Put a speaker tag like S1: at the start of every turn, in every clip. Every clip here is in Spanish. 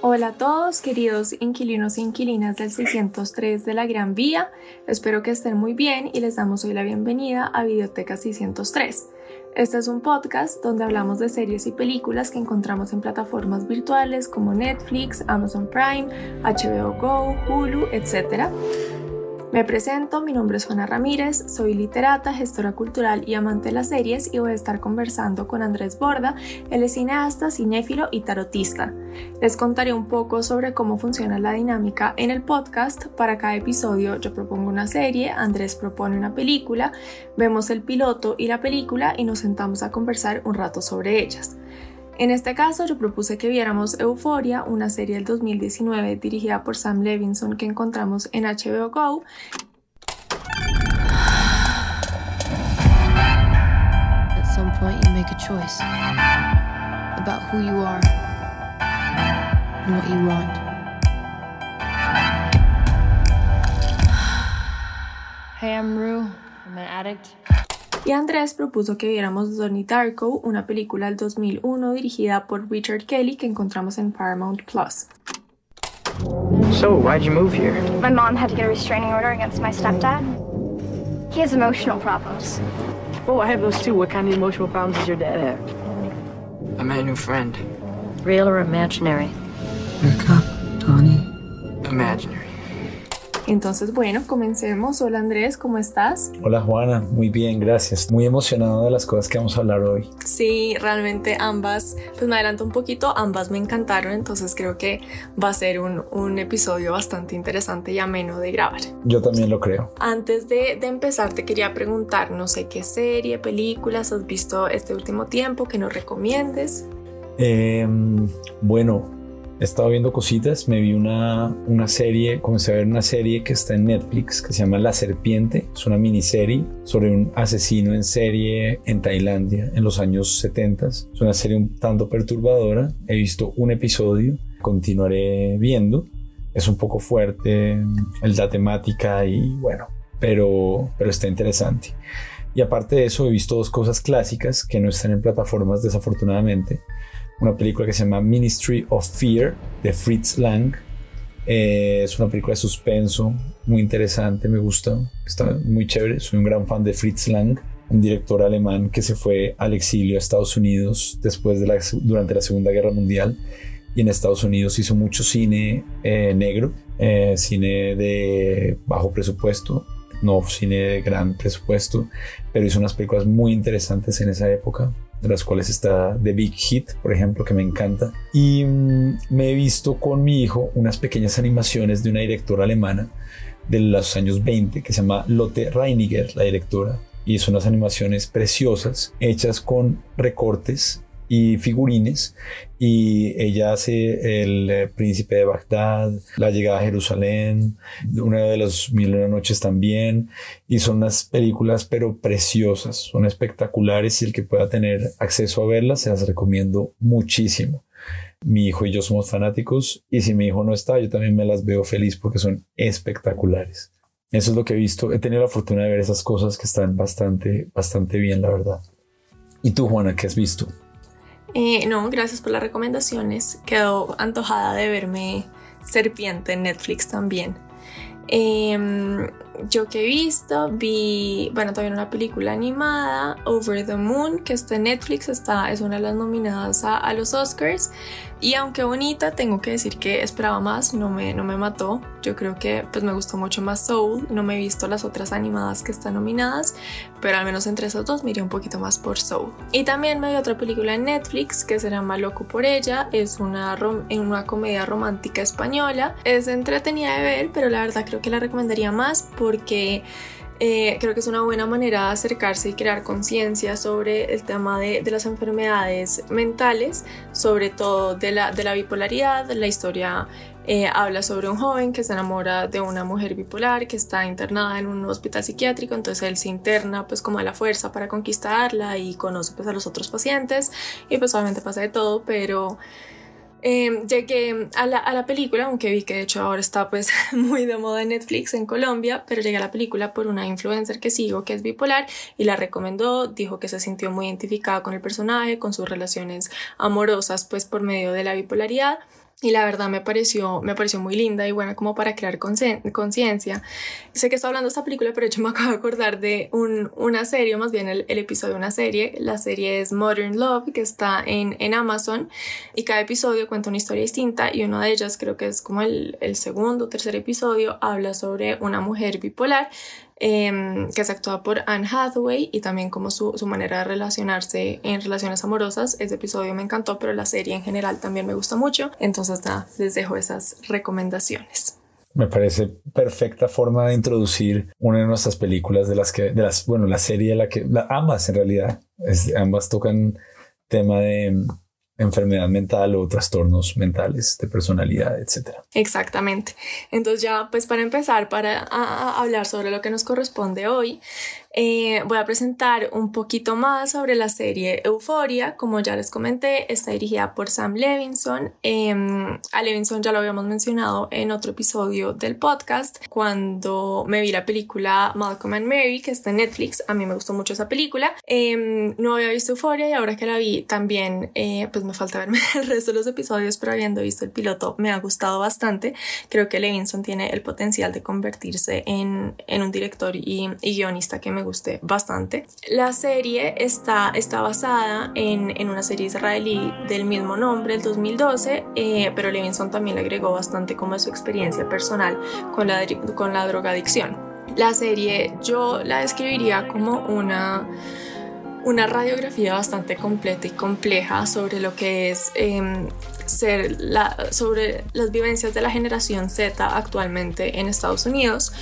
S1: Hola a todos, queridos inquilinos e inquilinas del 603 de la Gran Vía. Espero que estén muy bien y les damos hoy la bienvenida a Videoteca 603. Este es un podcast donde hablamos de series y películas que encontramos en plataformas virtuales como Netflix, Amazon Prime, HBO Go, Hulu, etc. Me presento, mi nombre es Juana Ramírez, soy literata, gestora cultural y amante de las series y voy a estar conversando con Andrés Borda, es cineasta, cinéfilo y tarotista. Les contaré un poco sobre cómo funciona la dinámica en el podcast. Para cada episodio yo propongo una serie, Andrés propone una película, vemos el piloto y la película y nos sentamos a conversar un rato sobre ellas. En este caso, yo propuse que viéramos Euphoria, una serie del 2019 dirigida por Sam Levinson que encontramos en HBO Go.
S2: At some point, you make a choice about who you are and what you want.
S3: Hey, I'm Rue. I'm an addict.
S1: Y Andrés propuso que viéramos Donnie Darko, una película del 2001 dirigida por Richard Kelly que encontramos en Paramount Plus.
S4: So, why'd you move here?
S5: My mom had to get a restraining order against my stepdad. He has emotional problems.
S4: Oh, I have those too. What kind of emotional problems does your dad have? I met a new friend.
S3: Real or imaginary?
S6: Wake up, Donnie.
S4: Imaginary.
S1: Entonces, bueno, comencemos. Hola Andrés, ¿cómo estás?
S7: Hola Juana, muy bien, gracias. Muy emocionado de las cosas que vamos a hablar hoy.
S1: Sí, realmente ambas, pues me adelanto un poquito, ambas me encantaron, entonces creo que va a ser un, un episodio bastante interesante y ameno de grabar.
S7: Yo también lo creo.
S1: Antes de, de empezar, te quería preguntar, no sé qué serie, películas has visto este último tiempo que nos recomiendes.
S7: Eh, bueno, he estado viendo cositas, me vi una, una serie, comencé a ver una serie que está en Netflix que se llama La Serpiente, es una miniserie sobre un asesino en serie en Tailandia en los años 70. Es una serie un tanto perturbadora, he visto un episodio, continuaré viendo, es un poco fuerte la temática y bueno, pero, pero está interesante. Y aparte de eso he visto dos cosas clásicas que no están en plataformas desafortunadamente una película que se llama Ministry of Fear de Fritz Lang. Eh, es una película de suspenso muy interesante, me gusta, está muy chévere. Soy un gran fan de Fritz Lang, un director alemán que se fue al exilio a Estados Unidos después de la, durante la Segunda Guerra Mundial y en Estados Unidos hizo mucho cine eh, negro, eh, cine de bajo presupuesto, no cine de gran presupuesto, pero hizo unas películas muy interesantes en esa época de las cuales está The Big Hit, por ejemplo, que me encanta. Y mm, me he visto con mi hijo unas pequeñas animaciones de una directora alemana de los años 20 que se llama Lotte Reiniger, la directora. Y son unas animaciones preciosas, hechas con recortes y figurines y ella hace el eh, príncipe de Bagdad, la llegada a Jerusalén, una de las mil noches también y son unas películas pero preciosas, son espectaculares y el que pueda tener acceso a verlas se las recomiendo muchísimo. Mi hijo y yo somos fanáticos y si mi hijo no está yo también me las veo feliz porque son espectaculares. Eso es lo que he visto. He tenido la fortuna de ver esas cosas que están bastante, bastante bien, la verdad. ¿Y tú, Juana, qué has visto?
S1: Eh, no, gracias por las recomendaciones. Quedo antojada de verme Serpiente en Netflix también. Eh, yo que he visto, vi, bueno, también una película animada, Over the Moon, que está en Netflix, está, es una de las nominadas a, a, los Oscars. Y aunque bonita, tengo que decir que esperaba más, no me, no me mató. Yo creo que pues me gustó mucho más Soul, no me he visto las otras animadas que están nominadas, pero al menos entre esas dos miré un poquito más por Soul. Y también me vi otra película en Netflix que se llama Loco por ella, es una, una comedia romántica española. Es entretenida de ver, pero la verdad creo que la recomendaría más por porque eh, creo que es una buena manera de acercarse y crear conciencia sobre el tema de, de, las enfermedades mentales, sobre todo de la, de la bipolaridad. La historia eh, habla sobre un joven que se enamora de una mujer bipolar que está internada en un hospital psiquiátrico, entonces él se interna pues como a la fuerza para conquistarla y conoce pues a los otros pacientes y pues obviamente pasa de todo, pero Eh, llegué a la, a la, película, aunque vi que de hecho ahora está pues muy de moda en Netflix en Colombia, pero llegué a la película por una influencer que sigo que es bipolar y la recomendó, dijo que se sintió muy identificada con el personaje, con sus relaciones amorosas pues por medio de la bipolaridad y la verdad me pareció, me pareció muy linda y buena como para crear conciencia. Sé que estoy hablando de esta película, pero yo me acabo de acordar de un, una serie, más bien el, episodio de una serie. La serie es Modern Love, que está en, en Amazon y cada episodio cuenta una historia distinta y una de ellas creo que es como el, el segundo o tercer episodio, habla sobre una mujer bipolar Em, que es actuada por Anne Hathaway y también como su, su, manera de relacionarse en relaciones amorosas. Ese episodio me encantó, pero la serie en general también me gusta mucho. Entonces, nada, les dejo esas recomendaciones.
S7: Me parece perfecta forma de introducir una de nuestras películas de las que, de las, bueno, la serie de la que, ambas en realidad, es, ambas tocan tema de enfermedad mental o trastornos mentales de personalidad, etcétera.
S1: Exactamente. Entonces ya pues para empezar, para hablar sobre lo que nos corresponde hoy, eh, voy a presentar un poquito más sobre la serie Euforia. Como ya les comenté, está dirigida por Sam Levinson. Em, a Levinson ya lo habíamos mencionado en otro episodio del podcast. Cuando me vi la película Malcolm and Mary, que está en Netflix, a mí me gustó mucho esa película. Em, no había visto Euforia y ahora que la vi también, eh, pues me falta verme el resto de los episodios, pero habiendo visto el piloto, me ha gustado bastante. Creo que Levinson tiene el potencial de convertirse en, en un director y, y guionista que me bastante. La serie está, está basada en, en una serie israelí del mismo nombre, el 2012, eh, pero Levinson también le agregó bastante como su experiencia personal con la, con la drogadicción. La serie yo la describiría como una una radiografía bastante completa y compleja sobre lo que es eh, ser la, sobre las vivencias de la generación Z actualmente en Estados Unidos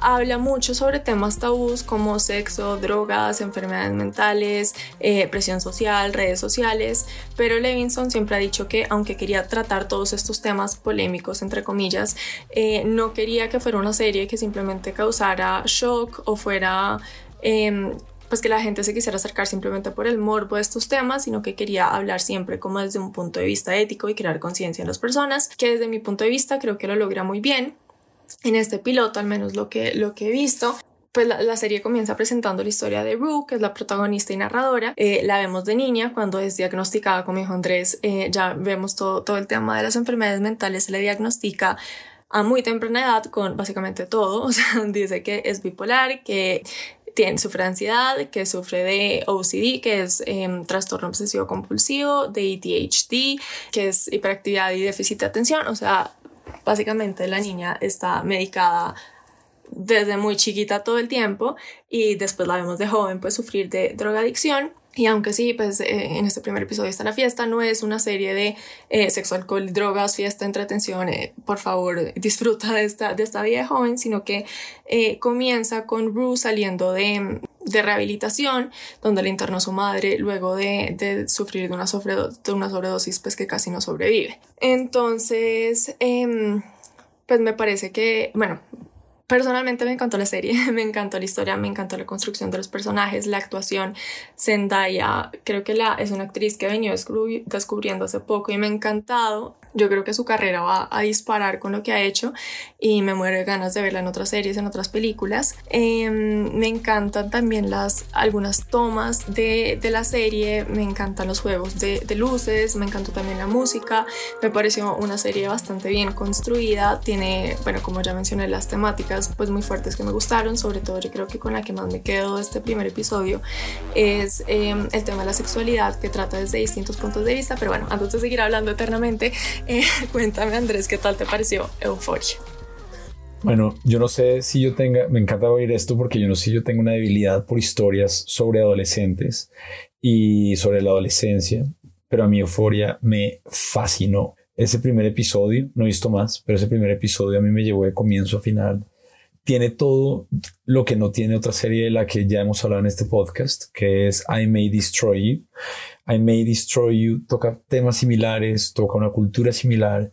S1: habla mucho sobre temas tabús como sexo, drogas, enfermedades mentales, eh, presión social, redes sociales, pero Levinson siempre ha dicho que aunque quería tratar todos estos temas polémicos, entre comillas, eh, no quería que fuera una serie que simplemente causara shock o fuera... Em, pues que la gente se quisiera acercar simplemente por el morbo de estos temas, sino que quería hablar siempre como desde un punto de vista ético y crear conciencia en las personas, que desde mi punto de vista creo que lo logra muy bien en este piloto, al menos lo que, lo que he visto, pues la, serie comienza presentando la historia de Rue, que es la protagonista y narradora. Eh, la vemos de niña cuando es diagnosticada, como dijo Andrés, eh, ya vemos todo, todo el tema de las enfermedades mentales, se le diagnostica a muy temprana edad con básicamente todo. O sea, dice que es bipolar, que tiene, sufre de ansiedad, que sufre de OCD, que es em, trastorno obsesivo compulsivo, de ADHD, que es hiperactividad y déficit de atención. O sea, básicamente la niña está medicada desde muy chiquita todo el tiempo y después la vemos de joven pues sufrir de drogadicción. Y aunque sí, pues eh, en este primer episodio está la fiesta, no es una serie de eh, sexo, alcohol, drogas, fiesta, entretención, eh, por favor disfruta de esta, de esta vida joven, sino que comienza con Bruce saliendo de, de, rehabilitación, donde le internó su madre luego de, de sufrir de una, de una sobredosis, pues que casi no sobrevive. Entonces, em, pues me parece que, bueno, Personalmente me encantó la serie, me encantó la historia, me encantó la construcción de los personajes, la actuación. Zendaya, creo que la, es una actriz que he venido descubriendo hace poco y me ha encantado yo creo que su carrera va a disparar con lo que ha hecho y me muero de ganas de verla en otras series, en otras películas. Em, me encantan también las algunas tomas de, de, la serie, me encantan los juegos de, de, luces, me encantó también la música, me pareció una serie bastante bien construida, tiene, bueno, como ya mencioné, las temáticas pues muy fuertes que me gustaron, sobre todo yo creo que con la que más me quedo este primer episodio es em, el tema de la sexualidad que trata desde distintos puntos de vista, pero bueno, antes de seguir hablando eternamente, eh, cuéntame Andrés, ¿qué tal te pareció Euforia?
S7: Bueno, yo no sé si yo tenga, me encanta oír esto porque yo no sé si yo tengo una debilidad por historias sobre adolescentes y sobre la adolescencia, pero a mí Euforia me fascinó. Ese primer episodio, no he visto más, pero ese primer episodio a mí me llevó de comienzo a final. Tiene todo lo que no tiene otra serie de la que ya hemos hablado en este podcast, que es I May Destroy You. I May Destroy You toca temas similares, toca una cultura similar,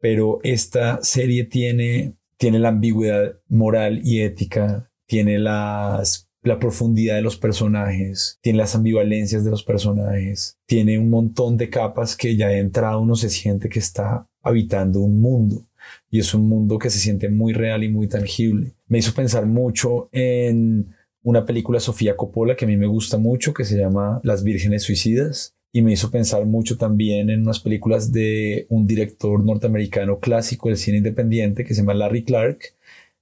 S7: pero esta serie tiene, tiene la ambigüedad moral y ética, tiene las la profundidad de los personajes, tiene las ambivalencias de los personajes, tiene un montón de capas que ya de entrada uno se siente que está habitando un mundo y es un mundo que se siente muy real y muy tangible. Me hizo pensar mucho en una película de Sofía Coppola que a mí me gusta mucho que se llama Las Vírgenes Suicidas y me hizo pensar mucho también en unas películas de un director norteamericano clásico del cine independiente que se llama Larry Clark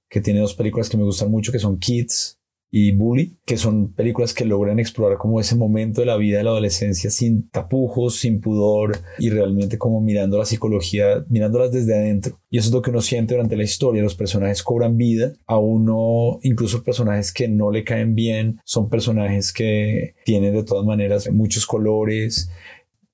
S7: que tiene dos películas que me gustan mucho que son Kids y Bully, que son películas que logran explorar como ese momento de la vida de la adolescencia sin tapujos, sin pudor y realmente como mirando la psicología, mirándolas desde adentro. Y eso es lo que uno siente durante la historia. Los personajes cobran vida, a uno, incluso personajes que no le caen bien, son personajes que tienen de todas maneras muchos colores,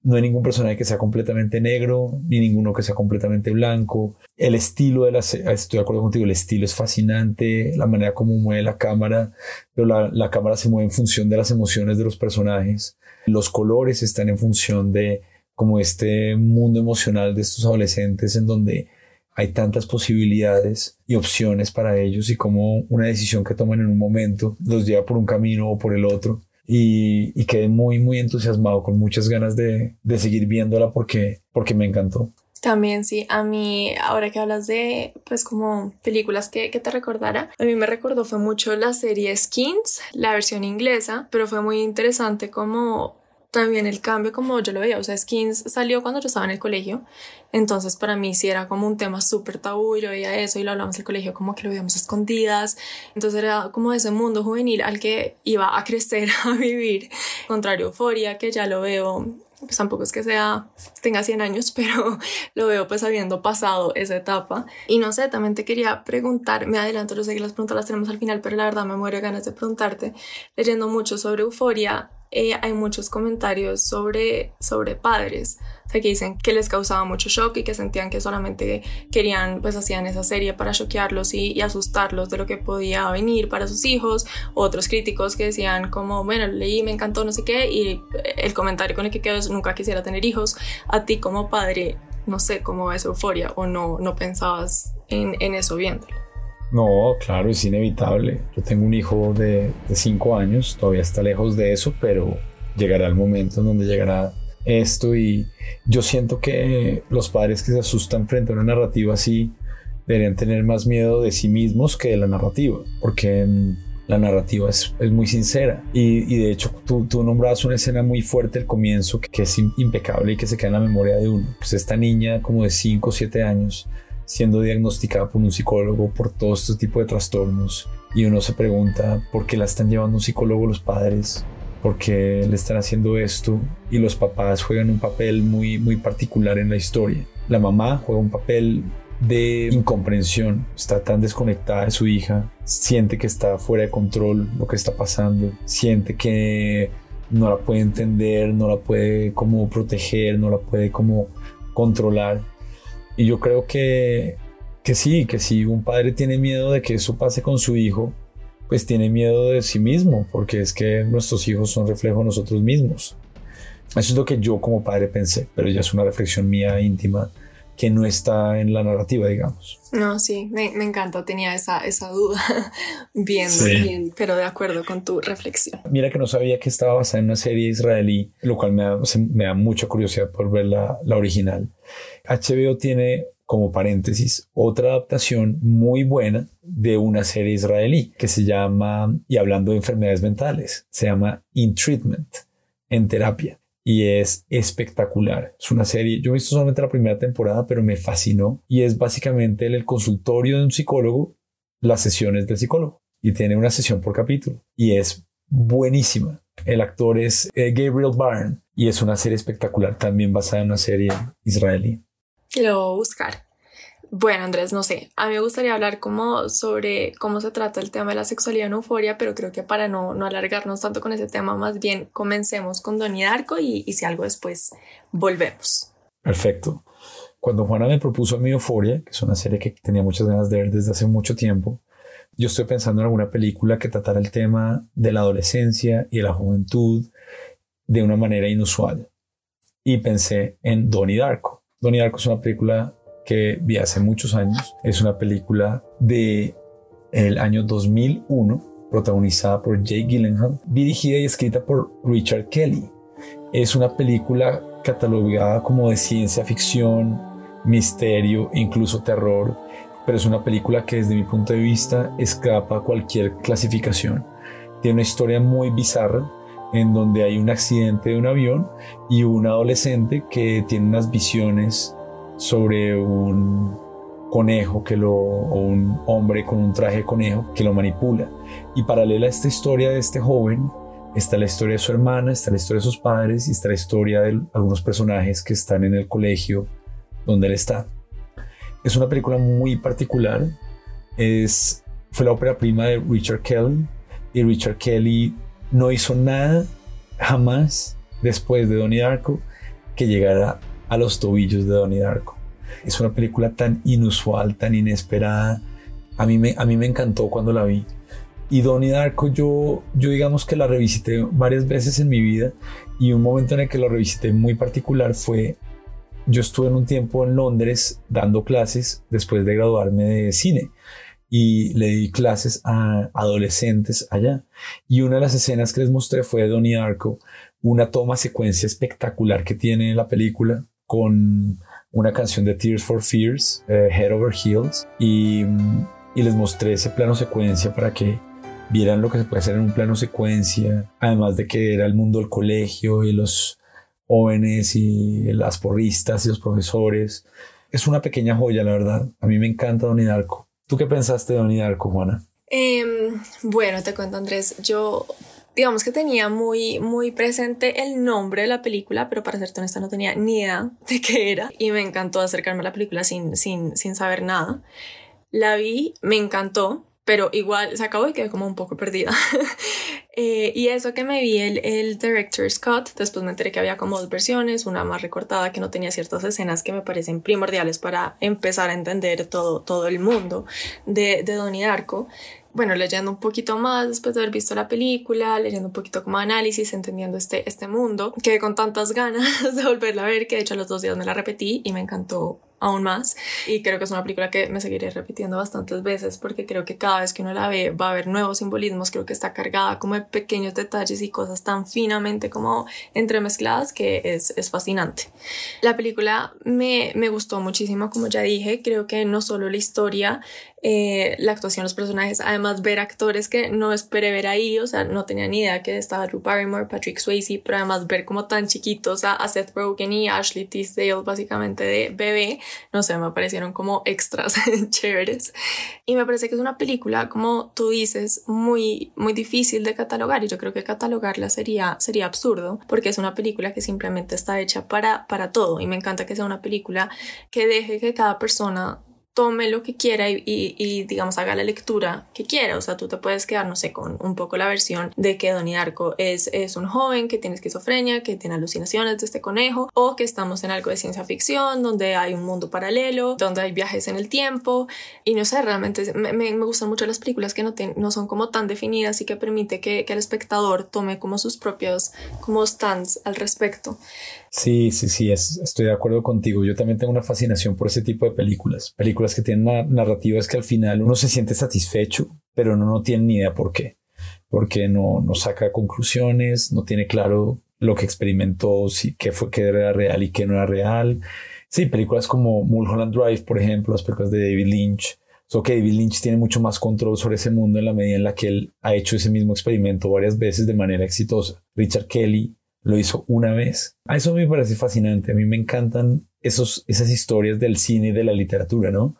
S7: no hay ningún personaje que sea completamente negro, ni ninguno que sea completamente blanco. El estilo de la... Estoy de acuerdo contigo, el estilo es fascinante, la manera como mueve la cámara, pero la, la cámara se mueve en función de las emociones de los personajes. Los colores están en función de como este mundo emocional de estos adolescentes en donde hay tantas posibilidades y opciones para ellos y como una decisión que toman en un momento los lleva por un camino o por el otro y, quedé muy, muy entusiasmado, con muchas ganas de, de, seguir viéndola porque, porque me encantó.
S1: También sí, a mí, ahora que hablas de, pues como películas que, que te recordara, a mí me recordó fue mucho la serie Skins, la versión inglesa, pero fue muy interesante como también el cambio como yo lo veía, o sea, Skins salió cuando yo estaba en el colegio, entonces para mí sí era como un tema súper tabú, yo veía eso y lo hablamos en el colegio como que lo veíamos escondidas, entonces era como ese mundo juvenil al que iba a crecer, a vivir, contrario Euforia, que ya lo veo pues tampoco es que sea, tenga 100 años, pero lo veo pues habiendo pasado esa etapa. Y no sé, también te quería preguntar, me adelanto, yo sé que las preguntas las tenemos al final, pero la verdad me muero de ganas de preguntarte, leyendo mucho sobre euforia, eh, hay muchos comentarios sobre, sobre padres, o que dicen que les causaba mucho shock y que sentían que solamente querían, pues hacían esa serie para choquearlos y, asustarlos de lo que podía venir para sus hijos. Otros críticos que decían como, bueno, leí, me encantó, no sé qué, y el comentario con el que quedo es, nunca quisiera tener hijos. A ti como padre, no sé cómo es euforia o no, no pensabas en, en eso viéndolo.
S7: No, claro, es inevitable. Yo tengo un hijo de, cinco años, todavía está lejos de eso, pero llegará el momento en donde llegará esto y yo siento que los padres que se asustan frente a una narrativa así deberían tener más miedo de sí mismos que de la narrativa, porque mm, la narrativa es, es muy sincera y, de hecho tú, tú nombrabas una escena muy fuerte al comienzo que, es impecable y que se queda en la memoria de uno. Pues esta niña como de 5 o 7 años siendo diagnosticada por un psicólogo por todo este tipo de trastornos y uno se pregunta por qué la están llevando un psicólogo los padres, por qué le están haciendo esto y los papás juegan un papel muy muy particular en la historia. La mamá juega un papel de incomprensión, está tan desconectada de su hija, siente que está fuera de control lo que está pasando, siente que no la puede entender, no la puede como proteger, no la puede como controlar y yo creo que, que sí, que si un padre tiene miedo de que eso pase con su hijo, pues tiene miedo de sí mismo, porque es que nuestros hijos son reflejo de nosotros mismos. Eso es lo que yo como padre pensé, pero ya es una reflexión mía íntima que no está en la narrativa, digamos.
S1: No, sí, me, me encanta, tenía esa, esa duda bien, bien, pero de acuerdo con tu reflexión.
S7: Mira que no sabía que estaba basada en una serie israelí, lo cual me da, me da mucha curiosidad por ver la, la original. HBO tiene como paréntesis, otra adaptación muy buena de una serie israelí que se llama, y hablando de enfermedades mentales, se llama In Treatment, en terapia y es espectacular. Es una serie, yo he visto solamente la primera temporada, pero me fascinó y es básicamente el, consultorio de un psicólogo, las sesiones del psicólogo y tiene una sesión por capítulo y es buenísima. El actor es eh, Gabriel Byrne y es una serie espectacular, también basada en una serie israelí.
S1: Lo voy a buscar. Bueno, Andrés, no sé, a mí me gustaría hablar como sobre cómo se trata el tema de la sexualidad en euforia, pero creo que para no, no alargarnos tanto con ese tema, más bien comencemos con Donnie Darko y, y si algo después volvemos.
S7: Perfecto. Cuando Juana me propuso a mi Euforia, que es una serie que tenía muchas ganas de ver desde hace mucho tiempo, yo estoy pensando en alguna película que tratara el tema de la adolescencia y de la juventud de una manera inusual. Y pensé en Donnie Darko. Donnie Darko es una película que vi hace muchos años. Es una película de el año 2001 protagonizada por Jake Gyllenhaal, dirigida y escrita por Richard Kelly. Es una película catalogada como de ciencia ficción, misterio incluso terror, pero es una película que desde mi punto de vista escapa a cualquier clasificación. Tiene una historia muy bizarra en donde hay un accidente de un avión y un adolescente que tiene unas visiones sobre un conejo que lo, un hombre con un traje conejo que lo manipula. Y paralela a esta historia de este joven, está la historia de su hermana, está la historia de sus padres y está la historia de algunos personajes que están en el colegio donde él está. Es una película muy particular. Es, fue la ópera prima de Richard Kelly y Richard Kelly no hizo nada jamás después de Donnie Darko que llegara a los tobillos de Donnie Darko. Es una película tan inusual, tan inesperada. A mí me, a mí me encantó cuando la vi. Y Donnie Darko yo, yo digamos que la revisité varias veces en mi vida y un momento en el que la revisité muy particular fue, yo estuve en un tiempo en Londres dando clases después de graduarme de cine y le di clases a adolescentes allá. Y una de las escenas que les mostré fue Donnie Darko, una toma secuencia espectacular que tiene la película con una canción de Tears for Fears, eh, Head Over Heels, y, y les mostré ese plano secuencia para que vieran lo que se puede hacer en un plano secuencia, además de que era el mundo del colegio y los jóvenes y las porristas y los profesores. Es una pequeña joya, la verdad. A mí me encanta Donnie Darko. ¿Tú qué pensaste de Donnie Darko, Juana?
S1: Em, bueno, te cuento, Andrés. Yo, digamos que tenía muy, muy presente el nombre de la película, pero para serte honesta no tenía ni idea de qué era. Y me encantó acercarme a la película sin, sin, sin saber nada. La vi, me encantó pero igual se acabó y quedé como un poco perdida. eh, y eso que me vi el, el Director's Cut, después me enteré que había como dos versiones, una más recortada que no tenía ciertas escenas que me parecen primordiales para empezar a entender todo, todo el mundo de, de Donnie Darko. Bueno, leyendo un poquito más después de haber visto la película, leyendo un poquito como análisis, entendiendo este, este mundo, quedé con tantas ganas de volverla a ver que de hecho los dos días me la repetí y me encantó aún más. Y creo que es una película que me seguiré repitiendo bastantes veces porque creo que cada vez que uno la ve va a haber nuevos simbolismos. Creo que está cargada como de pequeños detalles y cosas tan finamente como entremezcladas que es, es fascinante. La película me, me gustó muchísimo, como ya dije. Creo que no solo la historia eh, la actuación los personajes, además ver actores que no esperé ver ahí, o sea, no tenía ni idea que estaba Drew Barrymore, Patrick Swayze, pero además ver como tan chiquitos a, Seth Rogen y Ashley Tisdale básicamente de bebé, no sé, me parecieron como extras chéveres. Y me parece que es una película, como tú dices, muy, muy difícil de catalogar y yo creo que catalogarla sería, sería absurdo porque es una película que simplemente está hecha para, para todo y me encanta que sea una película que deje que cada persona tome lo que quiera y, y, digamos haga la lectura que quiera. O sea, tú te puedes quedar, no sé, con un poco la versión de que Donnie Darko es, es un joven que tiene esquizofrenia, que tiene alucinaciones de este conejo, o que estamos en algo de ciencia ficción, donde hay un mundo paralelo, donde hay viajes en el tiempo. Y no sé, realmente me, me, gustan mucho las películas que no, no son como tan definidas y que permite que, que el espectador tome como sus propios como stands al respecto.
S7: Sí, sí, sí, estoy de acuerdo contigo. Yo también tengo una fascinación por ese tipo de películas. Películas que tienen narrativas que al final uno se siente satisfecho, pero uno no tiene ni idea por qué. Porque no, no saca conclusiones, no tiene claro lo que experimentó, si, qué fue que era real y qué no era real. Sí, películas como Mulholland Drive, por ejemplo, las películas de David Lynch. So que David Lynch tiene mucho más control sobre ese mundo en la medida en la que él ha hecho ese mismo experimento varias veces de manera exitosa. Richard Kelly lo hizo una vez. A eso me parece fascinante. A mí me encantan esos, esas historias del cine y de la literatura, ¿no?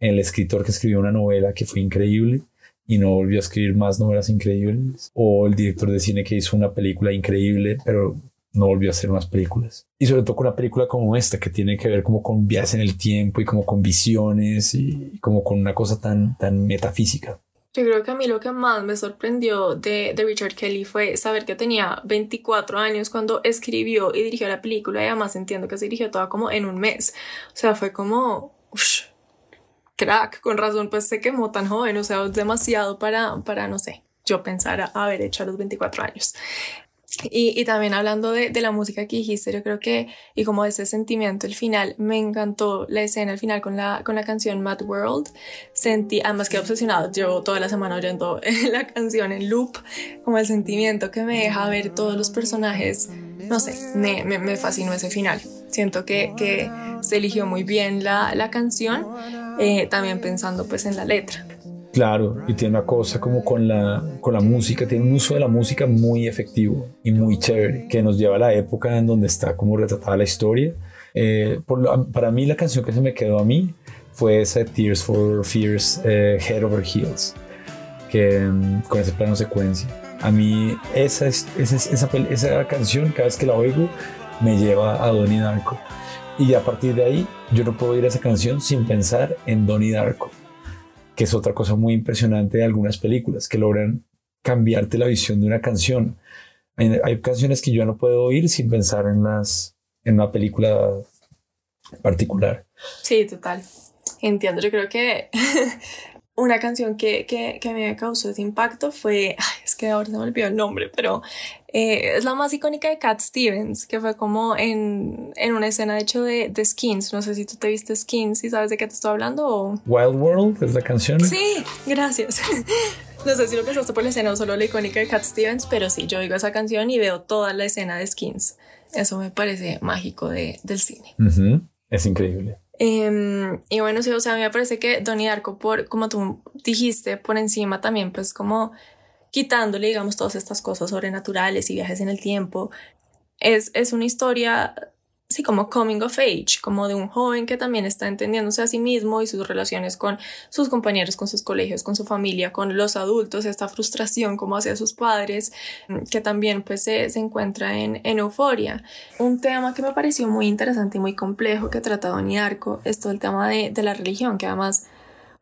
S7: El escritor que escribió una novela que fue increíble y no volvió a escribir más novelas increíbles. O el director de cine que hizo una película increíble, pero no volvió a hacer más películas. Y sobre todo con una película como esta, que tiene que ver como con viajes en el tiempo y como con visiones y como con una cosa tan, tan metafísica.
S1: Yo creo que a mí lo que más me sorprendió de, de, Richard Kelly fue saber que tenía 24 años cuando escribió y dirigió la película y además entiendo que se dirigió toda como en un mes. O sea, fue como, crack, con razón pues se quemó tan joven, o sea, demasiado para, para, no sé, yo pensar haber hecho a los 24 años. Y, y, también hablando de, de, la música que dijiste, yo creo que, y como ese sentimiento, el final, me encantó la escena al final con la, con la canción Mad World. Sentí, además que obsesionado, llevo toda la semana oyendo la canción en loop, como el sentimiento que me deja ver todos los personajes. No sé, me, me, me fascinó ese final. Siento que, que se eligió muy bien la, la canción, eh, también pensando pues en la letra.
S7: Claro, y tiene una cosa como con la, con la música, tiene un uso de la música muy efectivo y muy chévere, que nos lleva a la época en donde está como retratada la historia. Eh, por para mí la canción que se me quedó a mí fue esa Tears for Fears eh, Head Over Heels, que um, con ese plano secuencia. A mí esa, es, esa, esa, esa canción, cada vez que la oigo, me lleva a Donnie Darko. Y a partir de ahí, yo no puedo oír esa canción sin pensar en Donnie Darko que es otra cosa muy impresionante de algunas películas, que logran cambiarte la visión de una canción. Hay, canciones que yo no puedo oír sin pensar en las en una película particular.
S1: Sí, total. Entiendo. Yo creo que una canción que, que, que me causó ese impacto fue, que ahora se me olvidó el nombre, pero eh, es la más icónica de Cat Stevens, que fue como en, en una escena de hecho de, de, Skins. No sé si tú te viste Skins y sabes de qué te estoy hablando o...
S7: Wild World es la canción.
S1: Sí, gracias. no sé si lo pensaste por la escena o solo la icónica de Cat Stevens, pero sí, yo oigo esa canción y veo toda la escena de Skins. Eso me parece mágico de, del cine.
S7: Es increíble.
S1: Eh, y bueno, sí, o sea, a mí me parece que Donnie Darko, por, como tú dijiste, por encima también, pues como quitándole, digamos, todas estas cosas sobrenaturales y viajes en el tiempo, es, es una historia sí, como coming of age, como de un joven que también está entendiéndose a sí mismo y sus relaciones con sus compañeros, con sus colegios, con su familia, con los adultos, esta frustración como hacia sus padres, mm, que también pues se, encuentra en, en euforia. Un tema que me pareció muy interesante y muy complejo que trata Donnie Arco es todo el tema de, de la religión, que además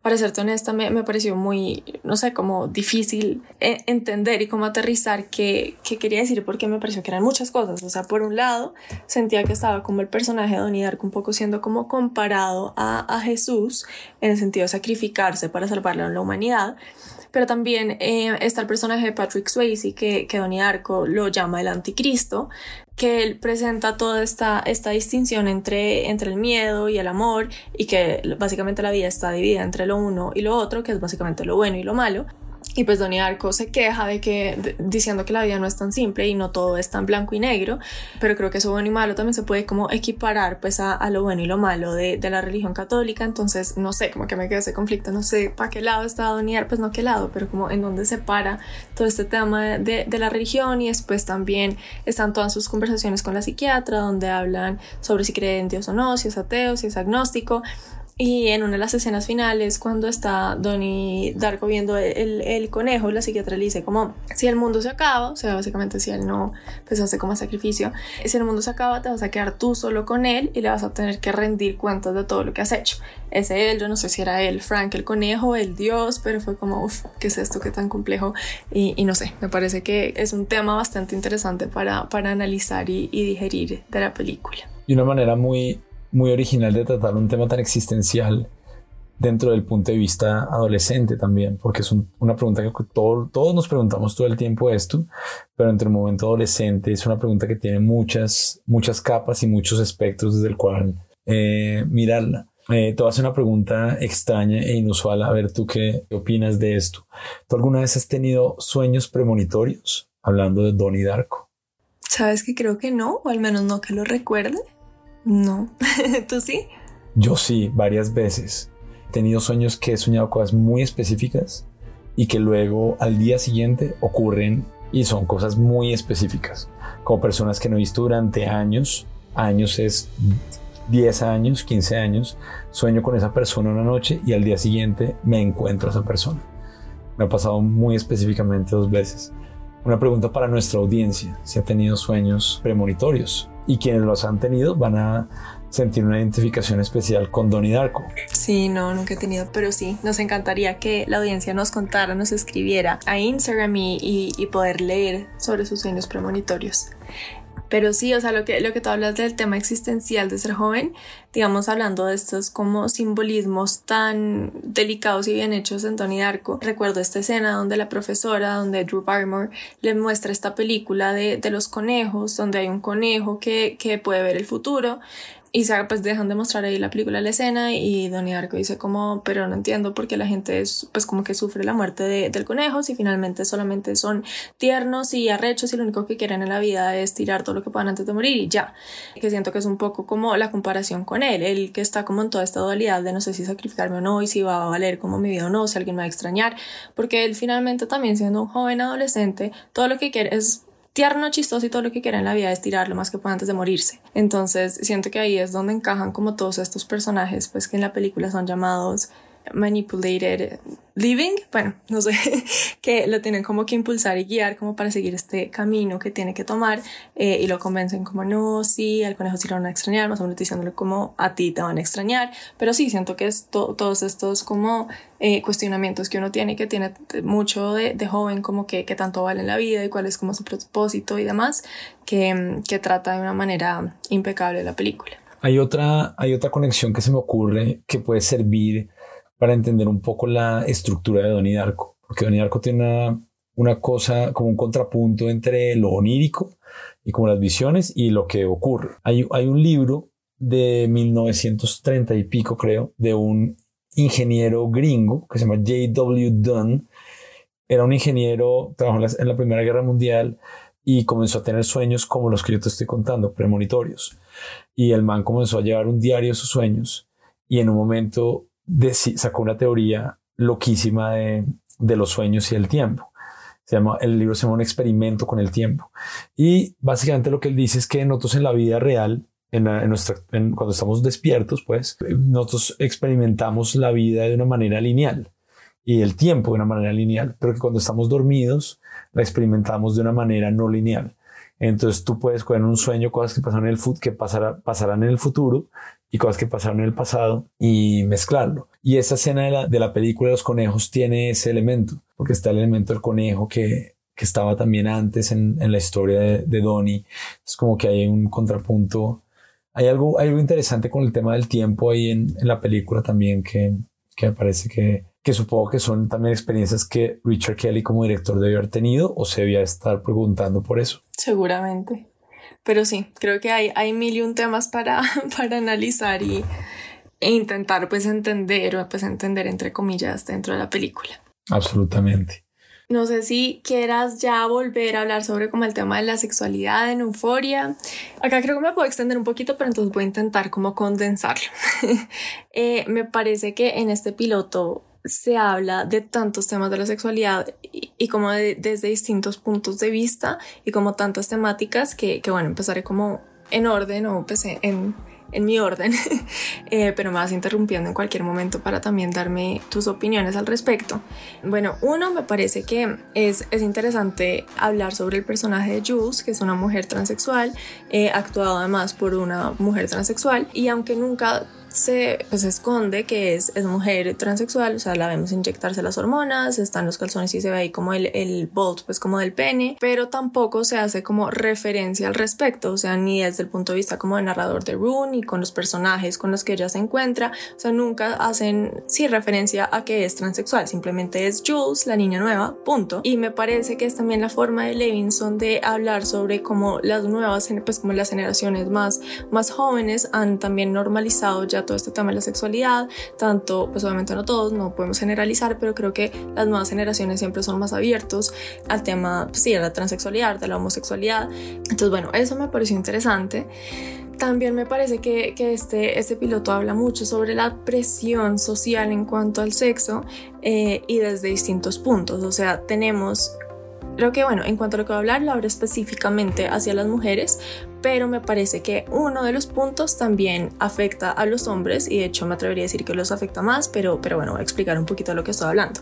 S1: para serte honesta, me, me, pareció muy, no sé, como difícil eh, entender y como aterrizar qué, qué, quería decir, porque me pareció que eran muchas cosas. O sea, por un lado, sentía que estaba como el personaje de Donnie Darko un poco siendo como comparado a, a Jesús, en el sentido de sacrificarse para salvarle a la humanidad pero también eh, está el personaje de Patrick Swayze que, que Donnie Darko lo llama el anticristo, que él presenta toda esta, esta distinción entre, entre el miedo y el amor y que básicamente la vida está dividida entre lo uno y lo otro, que es básicamente lo bueno y lo malo. Y pues Donnie Arco se queja de que, diciendo que la vida no es tan simple y no todo es tan blanco y negro, pero creo que eso bueno y malo también se puede como equiparar pues a, a lo bueno y lo malo de, de, la religión católica, entonces no sé, como que me queda ese conflicto, no sé para qué lado está Donnie Arco, pues no qué lado, pero como en dónde se para todo este tema de, de la religión. Y después también están todas sus conversaciones con la psiquiatra donde hablan sobre si cree en Dios o no, si es ateo, si es agnóstico, y en una de las escenas finales, cuando está Donnie Darko viendo el, el, conejo, la psiquiatra le dice como, si el mundo se acaba, o sea, básicamente si él no, pues hace como sacrificio, si el mundo se acaba, te vas a quedar tú solo con él y le vas a tener que rendir cuentas de todo lo que has hecho. Ese él, yo no sé si era él, Frank el conejo, el dios, pero fue como, uff, ¿qué es esto? ¿Qué tan complejo? Y, y, no sé, me parece que es un tema bastante interesante para, para analizar y, y digerir de la película.
S7: Y una manera muy muy original de tratar un tema tan existencial dentro del punto de vista adolescente también, porque es una pregunta que todos nos preguntamos todo el tiempo esto, pero entre el momento adolescente es una pregunta que tiene muchas, muchas capas y muchos espectros desde el cual eh, mirarla. Eh, te voy a una pregunta extraña e inusual, a ver tú qué, qué opinas de esto. ¿Tú alguna vez has tenido sueños premonitorios hablando de Donnie Darko?
S1: Sabes que creo que no, o al menos no que lo recuerde. No. ¿Tú sí?
S7: Yo sí, varias veces. He tenido sueños que he soñado cosas muy específicas y que luego al día siguiente ocurren y son cosas muy específicas. Como personas que no he visto durante años. Años es 10 años, 15 años. Sueño con esa persona una noche y al día siguiente me encuentro a esa persona. Me ha pasado muy específicamente dos veces. Una pregunta para nuestra audiencia, si ha tenido sueños premonitorios y quienes los han tenido van a sentir una identificación especial con Donnie Darko.
S1: Sí, no, nunca he tenido, pero sí, nos encantaría que la audiencia nos contara, nos escribiera a Instagram y, y, poder leer sobre sus sueños premonitorios. Pero sí, o sea, lo que, lo que tú hablas del tema existencial de ser joven, digamos, hablando de estos como simbolismos tan delicados y bien hechos en Tony Darko, recuerdo esta escena donde la profesora, donde Drew Barrymore le muestra esta película de, de los conejos, donde hay un conejo que, que puede ver el futuro y pues dejan de mostrar ahí la película, la escena y Donnie Darko dice como, pero no entiendo por qué la gente es, pues como que sufre la muerte de, del conejo si finalmente solamente son tiernos y arrechos y lo único que quieren en la vida es tirar todo lo que puedan antes de morir y ya. Que siento que es un poco como la comparación con él, él que está como en toda esta dualidad de no sé si sacrificarme o no y si va a valer como mi vida o no, si alguien me va a extrañar, porque él finalmente también siendo un joven adolescente, todo lo que quiere es tierno, chistoso y todo lo que quiera en la vida es tirar lo más que pueda antes de morirse. Entonces siento que ahí es donde encajan como todos estos personajes, pues que en la película son llamados manipulated living, bueno, no sé, que lo tienen como que impulsar y guiar como para seguir este camino que tiene que tomar eh, y lo convencen como no, sí, al conejo sí lo van a extrañar, más o menos diciéndole como a ti te van a extrañar, pero sí, siento que es todos estos como eh, cuestionamientos que uno tiene que tiene mucho de, de joven como que, que, tanto vale en la vida y cuál es como su propósito y demás, que, que trata de una manera impecable la película.
S7: Hay otra, hay otra conexión que se me ocurre que puede servir para entender un poco la estructura de Donnie Darko, porque Donnie Darko tiene una, cosa como un contrapunto entre lo onírico y como las visiones y lo que ocurre. Hay, hay un libro de 1930 y pico, creo, de un ingeniero gringo que se llama J.W. Dunn. Era un ingeniero, trabajó en la Primera Guerra Mundial y comenzó a tener sueños como los que yo te estoy contando, premonitorios. Y el man comenzó a llevar un diario de sus sueños y en un momento sacó una teoría loquísima de, de, los sueños y el tiempo. Se llama, el libro se llama Un experimento con el tiempo. Y básicamente lo que él dice es que nosotros en la vida real, en, nuestra, cuando estamos despiertos, pues nosotros experimentamos la vida de una manera lineal y el tiempo de una manera lineal, pero que cuando estamos dormidos la experimentamos de una manera no lineal. Entonces tú puedes coger un sueño cosas que en el que pasarán en el futuro y cosas que pasaron en el pasado y mezclarlo. Y esa escena de la, de la película de los conejos tiene ese elemento, porque está el elemento del conejo que, que estaba también antes en, en la historia de, de, Donnie. Es como que hay un contrapunto. Hay algo, hay algo interesante con el tema del tiempo ahí en, en la película también que, que me parece que, que supongo que son también experiencias que Richard Kelly como director debe haber tenido o se debía estar preguntando por eso.
S1: Seguramente. Pero sí, creo que hay, hay mil y un temas para, para analizar y, e intentar pues entender o pues entender entre comillas dentro de la película.
S7: Absolutamente.
S1: No sé si quieras ya volver a hablar sobre como el tema de la sexualidad en Euforia. Acá creo que me puedo extender un poquito, pero entonces voy a intentar como condensarlo. eh, me parece que en este piloto se habla de tantos temas de la sexualidad y, como desde distintos puntos de vista y como tantas temáticas que, que bueno, empezaré como en orden o pues en, en mi orden, eh, pero me vas interrumpiendo en cualquier momento para también darme tus opiniones al respecto. Bueno, uno, me parece que es, es interesante hablar sobre el personaje de Jules, que es una mujer transexual, eh, actuado además por una mujer transexual, y aunque nunca se pues, esconde que es, es mujer transexual, o sea, la vemos inyectarse las hormonas, están los calzones y se ve ahí como el, el bolt, pues como del pene, pero tampoco se hace como referencia al respecto, o sea, ni desde el punto de vista como de narrador de Rune, ni con los personajes con los que ella se encuentra, o sea, nunca hacen, sí, referencia a que es transexual, simplemente es Jules, la niña nueva, punto. Y me parece que es también la forma de Levinson de hablar sobre cómo las nuevas, pues como las generaciones más, más jóvenes han también normalizado ya todo este tema de la sexualidad, tanto, pues obviamente no todos, no podemos generalizar, pero creo que las nuevas generaciones siempre son más abiertos al tema, pues sí, de la transexualidad, de la homosexualidad. Entonces, bueno, eso me pareció interesante. También me parece que, que, este, este piloto habla mucho sobre la presión social en cuanto al sexo eh, y desde distintos puntos. O sea, tenemos Creo que, bueno, en cuanto a lo que voy a hablar, lo hablo específicamente hacia las mujeres, pero me parece que uno de los puntos también afecta a los hombres y de hecho me atrevería a decir que los afecta más, pero, pero bueno, voy a explicar un poquito de lo que estoy hablando.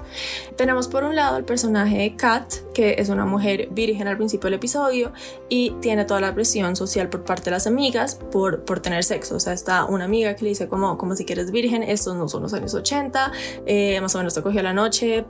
S1: Tenemos por un lado el personaje de Kat, que es una mujer virgen al principio del episodio y tiene toda la presión social por parte de las amigas por, por tener sexo. O sea, está una amiga que le dice como, como si quieres virgen, estos no son los años 80, eh, más o menos te cogió la noche,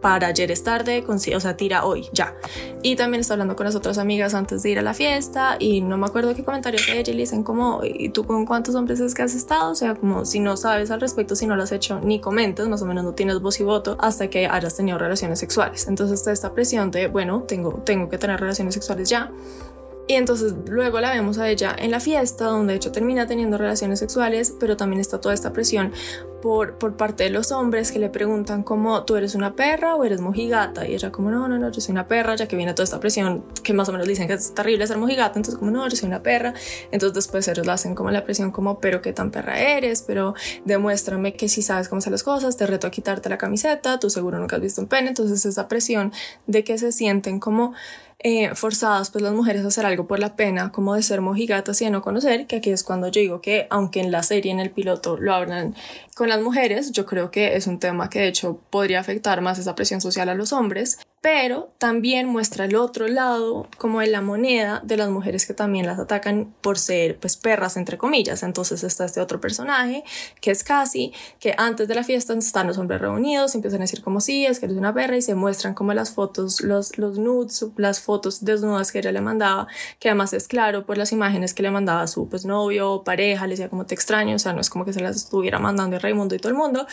S1: para ayer es tarde, o sea, tira hoy, ya. Y también está hablando con las otras amigas antes de ir a la fiesta y no me acuerdo qué comentarios de ella le dicen como, ¿y tú con cuántos hombres es que has estado? O sea, como si no sabes al respecto, si no lo has hecho, ni comentas, más o menos no tienes voz y voto hasta que hayas tenido relaciones sexuales. Entonces está esta presión de, bueno, tengo, tengo que tener relaciones sexuales ya. Y entonces luego la vemos a ella en la fiesta, donde de hecho termina teniendo relaciones sexuales, pero también está toda esta presión por, por parte de los hombres que le preguntan como, ¿tú eres una perra o eres mojigata? Y ella como, no, no, no, yo soy una perra, ya que viene toda esta presión que más o menos dicen que es terrible ser mojigata, entonces como, no, yo soy una perra. Entonces después ellos la hacen como la presión como, pero qué tan perra eres, pero demuéstrame que si sabes cómo hacer las cosas, te reto a quitarte la camiseta, tú seguro nunca has visto un pene, entonces esa presión de que se sienten como eh, forzadas pues las mujeres a hacer algo por la pena como de ser mojigatas y de no conocer, que aquí es cuando yo digo que aunque en la serie, en el piloto lo hablan con las mujeres, yo creo que es un tema que de hecho podría afectar más esa presión social a los hombres pero también muestra el otro lado como de la moneda de las mujeres que también las atacan por ser pues perras entre comillas. Entonces está este otro personaje que es Cassie que antes de la fiesta están los hombres reunidos empiezan a decir como sí es que eres una perra y se muestran como las fotos los, los nudes las fotos desnudas que ella le mandaba que además es claro por las imágenes que le mandaba a su pues novio pareja le decía como te extraño o sea no es como que se las estuviera mandando a Raimundo y todo el mundo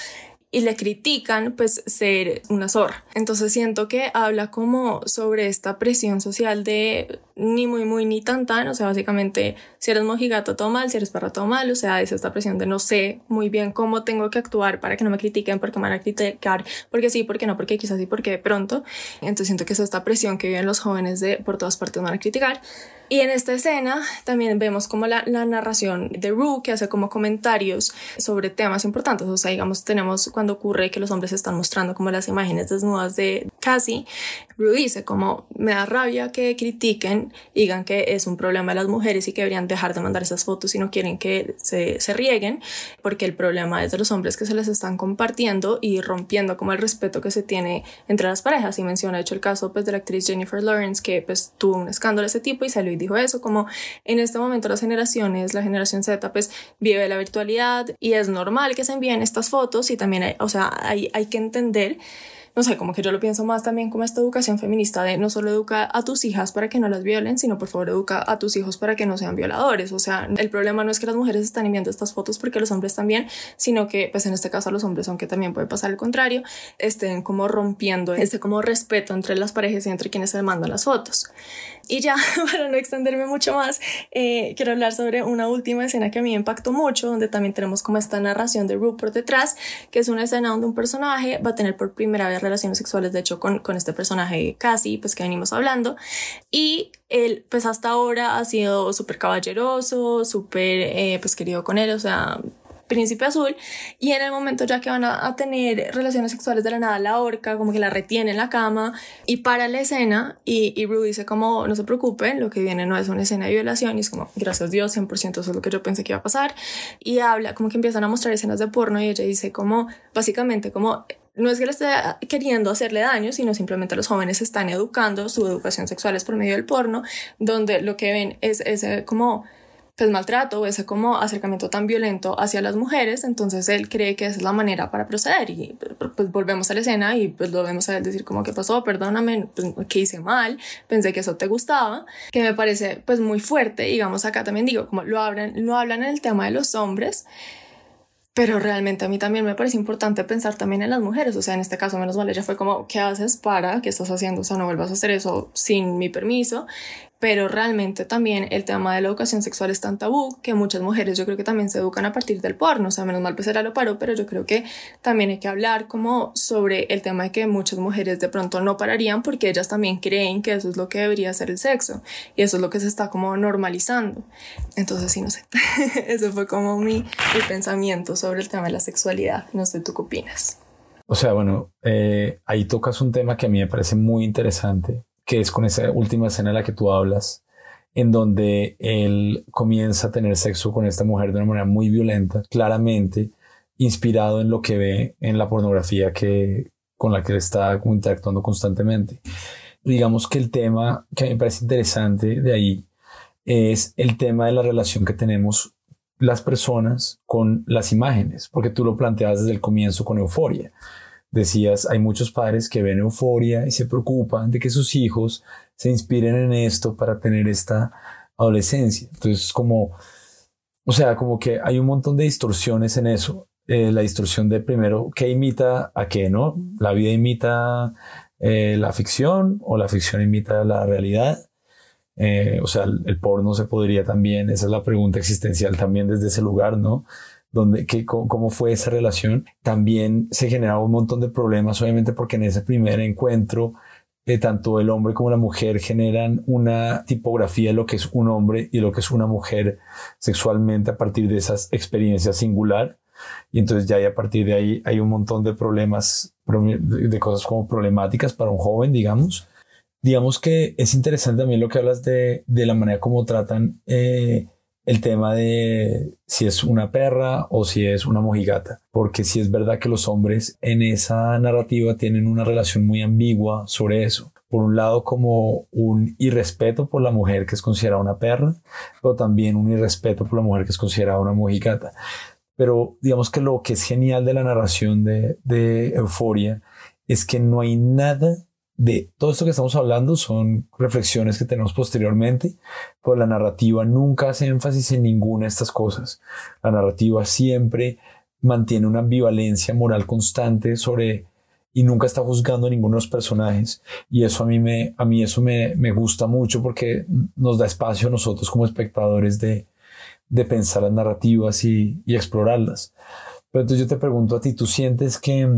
S1: y le critican pues ser una zorra. Entonces siento que habla como sobre esta presión social de ni muy muy ni tan tan, o sea, básicamente si eres mojigato todo mal, si eres perro todo mal, o sea, es esta presión de no sé muy bien cómo tengo que actuar para que no me critiquen, porque me van a criticar, porque sí, porque no, porque quizás sí, porque de pronto. Entonces siento que es esta presión que viven los jóvenes de por todas partes van a criticar. Y en esta escena también vemos como la, la, narración de Rue que hace como comentarios sobre temas importantes. O sea, digamos, tenemos cuando ocurre que los hombres están mostrando como las imágenes desnudas de Cassie, Rue dice como me da rabia que critiquen digan que es un problema de las mujeres y que deberían dejar de mandar esas fotos si no quieren que se, se rieguen, porque el problema es de los hombres que se les están compartiendo y rompiendo como el respeto que se tiene entre las parejas. Y menciona, de hecho, el caso pues de la actriz Jennifer Lawrence que pues tuvo un escándalo de ese tipo y salió dijo eso, como en este momento las generaciones, la generación Z, pues vive la virtualidad y es normal que se envíen estas fotos y también, o sea, hay, hay que entender no sé, como que yo lo pienso más también como esta educación feminista de no solo educa a tus hijas para que no las violen, sino por favor educa a tus hijos para que no sean violadores. O sea, el problema no es que las mujeres están enviando estas fotos porque los hombres también, sino que pues en este caso los hombres, aunque también puede pasar el contrario, estén como rompiendo este como respeto entre las parejas y entre quienes se mandan las fotos. Y ya, para no extenderme mucho más, eh, quiero hablar sobre una última escena que a mí me impactó mucho, donde también tenemos como esta narración de Rupert detrás, que es una escena donde un personaje va a tener por primera vez relaciones sexuales, de hecho, con, con este personaje casi, pues que venimos hablando, y él, pues hasta ahora ha sido súper caballeroso, súper, eh, pues querido con él, o sea, príncipe azul y en el momento ya que van a, tener relaciones sexuales de la nada la horca como que la retiene en la cama y para la escena y, y Rue dice como no se preocupen lo que viene no es una escena de violación y es como gracias a Dios 100% eso es lo que yo pensé que iba a pasar y habla como que empiezan a mostrar escenas de porno y ella dice como básicamente como no es que le esté queriendo hacerle daño, sino simplemente los jóvenes están educando, su educación sexual es por medio del porno, donde lo que ven es ese como pues maltrato o ese como acercamiento tan violento hacia las mujeres, entonces él cree que esa es la manera para proceder y pues volvemos a la escena y pues lo vemos a él decir como que pasó, perdóname, pues, que hice mal, pensé que eso te gustaba, que me parece pues muy fuerte, digamos acá también digo, como lo hablan, lo hablan en el tema de los hombres, pero realmente a mí también me parece importante pensar también en las mujeres, o sea, en este caso menos mal ella fue como, ¿qué haces para? ¿Qué estás haciendo? O sea, no vuelvas a hacer eso sin mi permiso pero realmente también el tema de la educación sexual es tan tabú que muchas mujeres yo creo que también se educan a partir del porno, o sea, menos mal pues era lo paro, pero yo creo que también hay que hablar como sobre el tema de que muchas mujeres de pronto no pararían porque ellas también creen que eso es lo que debería ser el sexo y eso es lo que se está como normalizando. Entonces sí, no sé, eso fue como mi, mi, pensamiento sobre el tema de la sexualidad, no sé, ¿tú qué opinas?
S7: O sea, bueno, eh, ahí tocas un tema que a mí me parece muy interesante que es con esa última escena en la que tú hablas, en donde él comienza a tener sexo con esta mujer de una manera muy violenta, claramente inspirado en lo que ve en la pornografía que, con la que está interactuando constantemente. Digamos que el tema que a mí me parece interesante de ahí es el tema de la relación que tenemos las personas con las imágenes, porque tú lo planteabas desde el comienzo con euforia decías, hay muchos padres que ven euforia y se preocupan de que sus hijos se inspiren en esto para tener esta adolescencia. Entonces, como, o sea, como que hay un montón de distorsiones en eso. Eh, la distorsión de primero, ¿qué imita a qué, no? La vida imita eh, la ficción o la ficción imita la realidad. Eh, o sea, el, porno se podría también, esa es la pregunta existencial también desde ese lugar, ¿no? Donde, qué, cómo, fue esa relación? También se generaba un montón de problemas, obviamente porque en ese primer encuentro, eh, tanto el hombre como la mujer generan una tipografía de lo que es un hombre y lo que es una mujer sexualmente a partir de esas experiencias singular. Y entonces ya a partir de ahí hay un montón de problemas, de cosas como problemáticas para un joven, digamos. Digamos que es interesante también lo que hablas de, de la manera como tratan eh, el tema de si es una perra o si es una mojigata, porque si es verdad que los hombres en esa narrativa tienen una relación muy ambigua sobre eso. Por un lado, como un irrespeto por la mujer que es considerada una perra, pero también un irrespeto por la mujer que es considerada una mojigata. Pero digamos que lo que es genial de la narración de, de Euforia es que no hay nada de todo esto que estamos hablando son reflexiones que tenemos posteriormente, pero la narrativa nunca hace énfasis en ninguna de estas cosas. La narrativa siempre mantiene una ambivalencia moral constante sobre y nunca está juzgando a ninguno de los personajes y eso a mí me a mí eso me, me gusta mucho porque nos da espacio a nosotros como espectadores de, de pensar las narrativas y, y explorarlas. Pero entonces yo te pregunto a ti, ¿tú sientes que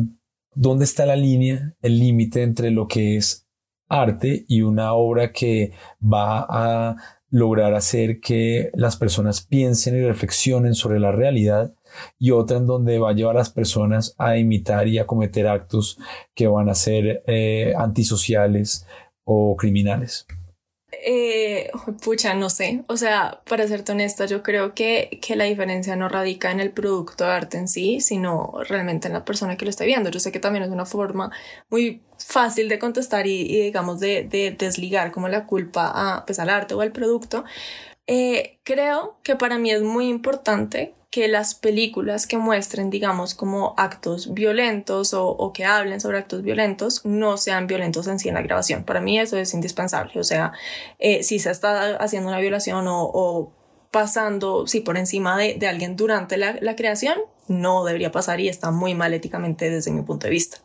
S7: ¿Dónde está la línea, el límite entre lo que es arte y una obra que va a lograr hacer que las personas piensen y reflexionen sobre la realidad y otra en donde va a llevar a las personas a imitar y a cometer actos que van a ser eh, antisociales o criminales?
S1: Eh, pucha, no sé. O sea, para serte honesta, yo creo que, que la diferencia no radica en el producto de arte en sí, sino realmente en la persona que lo está viendo. Yo sé que también es una forma muy fácil de contestar y, digamos, de, de, desligar como la culpa a, pues, al arte o al producto. Eh, creo que para mí es muy importante que las películas que muestren, digamos, como actos violentos o, que hablen sobre actos violentos no sean violentos en sí en la grabación. Para mí eso es indispensable. O sea, eh, si se está haciendo una violación o, pasando, sí, por encima de, alguien durante la, la creación, no debería pasar y está muy mal éticamente desde mi punto de vista.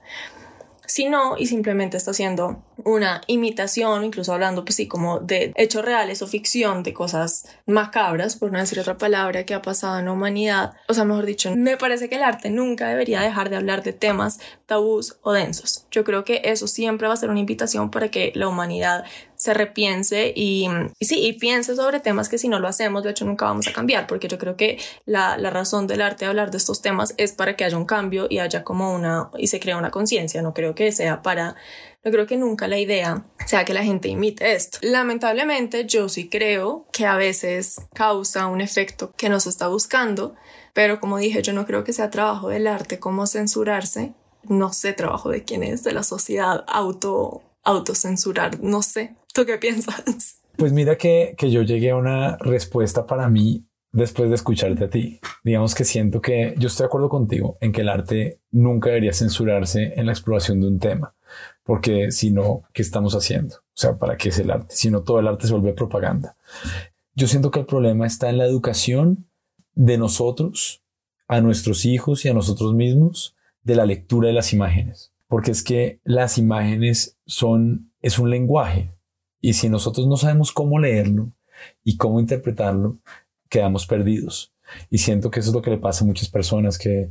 S1: Si no, y simplemente está haciendo una imitación, incluso hablando, pues sí, como de hechos reales o ficción de cosas macabras, por no decir otra palabra, que ha pasado en la humanidad. O sea, mejor dicho, me parece que el arte nunca debería dejar de hablar de temas tabús o densos. Yo creo que eso siempre va a ser una invitación para que la humanidad se repiense y, y, sí, y piense sobre temas que si no lo hacemos, de hecho nunca vamos a cambiar, porque yo creo que la, la razón del arte de hablar de estos temas es para que haya un cambio y haya como una, y se crea una conciencia, no creo que sea para no creo que nunca la idea sea que la gente imite esto. Lamentablemente, yo sí creo que a veces causa un efecto que no se está buscando, pero como dije, yo no creo que sea trabajo del arte como censurarse. No sé trabajo de quién es, de la sociedad auto autocensurar, no sé. ¿Tú qué piensas?
S7: Pues mira que, que yo llegué a una respuesta para mí después de escucharte a ti. Digamos que siento que yo estoy de acuerdo contigo en que el arte nunca debería censurarse en la exploración de un tema, porque si no, ¿qué estamos haciendo? O sea, ¿para qué es el arte? Si no, todo el arte se vuelve propaganda. Yo siento que el problema está en la educación de nosotros, a nuestros hijos y a nosotros mismos, de la lectura de las imágenes, porque es que las imágenes son, es un lenguaje, y si nosotros no sabemos cómo leerlo y cómo interpretarlo, quedamos perdidos. Y siento que eso es lo que le pasa a muchas personas que,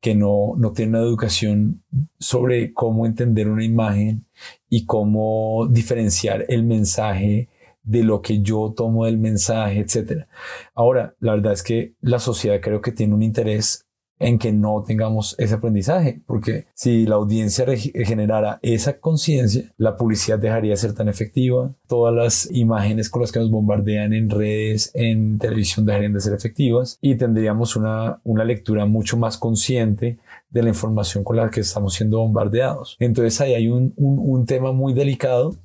S7: que no, no tienen una educación sobre cómo entender una imagen y cómo diferenciar el mensaje de lo que yo tomo del mensaje, etc. Ahora, la verdad es que la sociedad creo que tiene un interés en que no tengamos ese aprendizaje, porque si la audiencia generara esa conciencia, la publicidad dejaría de ser tan efectiva, todas las imágenes con las que nos bombardean en redes, en televisión dejarían de ser efectivas y tendríamos una, una lectura mucho más consciente de la información con la que estamos siendo bombardeados. Entonces ahí hay un, un, un tema muy delicado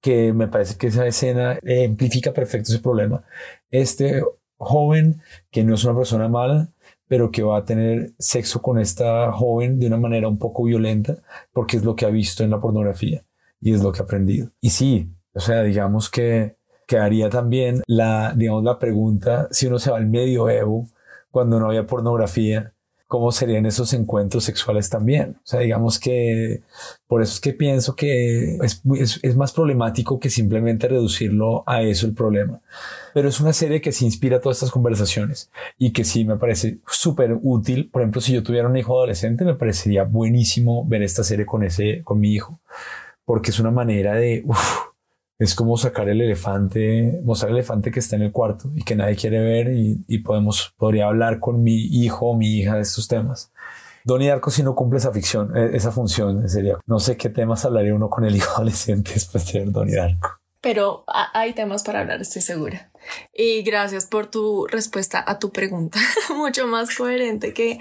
S7: que me parece que esa escena amplifica perfecto ese problema. Este joven que no es una persona mala, pero que va a tener sexo con esta joven de una manera un poco violenta porque es lo que ha visto en la pornografía y es lo que ha aprendido. Y sí, o sea, digamos que quedaría también la, digamos, la pregunta si uno se va al medioevo cuando no había pornografía cómo serían esos encuentros sexuales también. O sea, digamos que por eso es que pienso que es, más problemático que simplemente reducirlo a eso el problema. Pero es una serie que se inspira a todas estas conversaciones y que sí me parece súper útil. Por ejemplo, si yo tuviera un hijo adolescente, me parecería buenísimo ver esta serie con ese, con mi hijo, porque es una manera de, es como sacar el elefante, mostrar el elefante que está en el cuarto y que nadie quiere ver y, podemos, podría hablar con mi hijo o mi hija de estos temas. Donnie Darko si no cumple esa ficción, e, esa función, sería, no sé qué temas hablaría uno con el hijo adolescente después de ver Donnie Darko.
S1: Pero hay temas para hablar, estoy segura. Y gracias por tu respuesta a tu pregunta, mucho más coherente que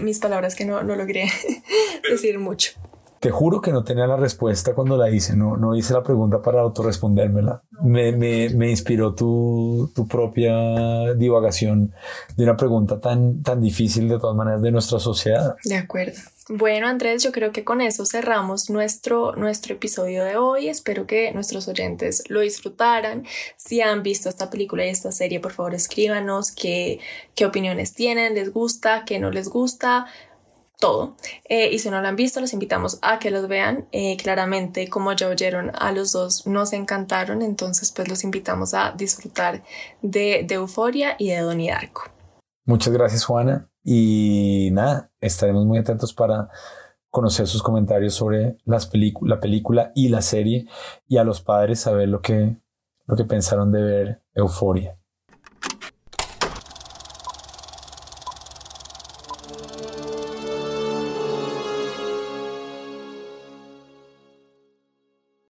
S1: mis palabras que no, no logré decir mucho.
S7: Te juro que no tenía la respuesta cuando la hice, no, no hice la pregunta para autorrespondérmela. Me, me, me inspiró tu, tu, propia divagación de una pregunta tan, tan difícil de todas maneras de nuestra sociedad.
S1: De acuerdo. Bueno, Andrés, yo creo que con eso cerramos nuestro, nuestro episodio de hoy. Espero que nuestros oyentes lo disfrutaran. Si han visto esta película y esta serie, por favor escríbanos qué, qué opiniones tienen, les gusta, qué no les gusta todo. Eh, y si no lo han visto, los invitamos a que los vean. Eh, claramente, como ya oyeron, a los dos nos encantaron, entonces pues los invitamos a disfrutar de, Euforia y de Donnie Darko.
S7: Muchas gracias, Juana. Y nada, estaremos muy atentos para conocer sus comentarios sobre las la película y la serie y a los padres saber lo que, lo que pensaron de ver Euforia.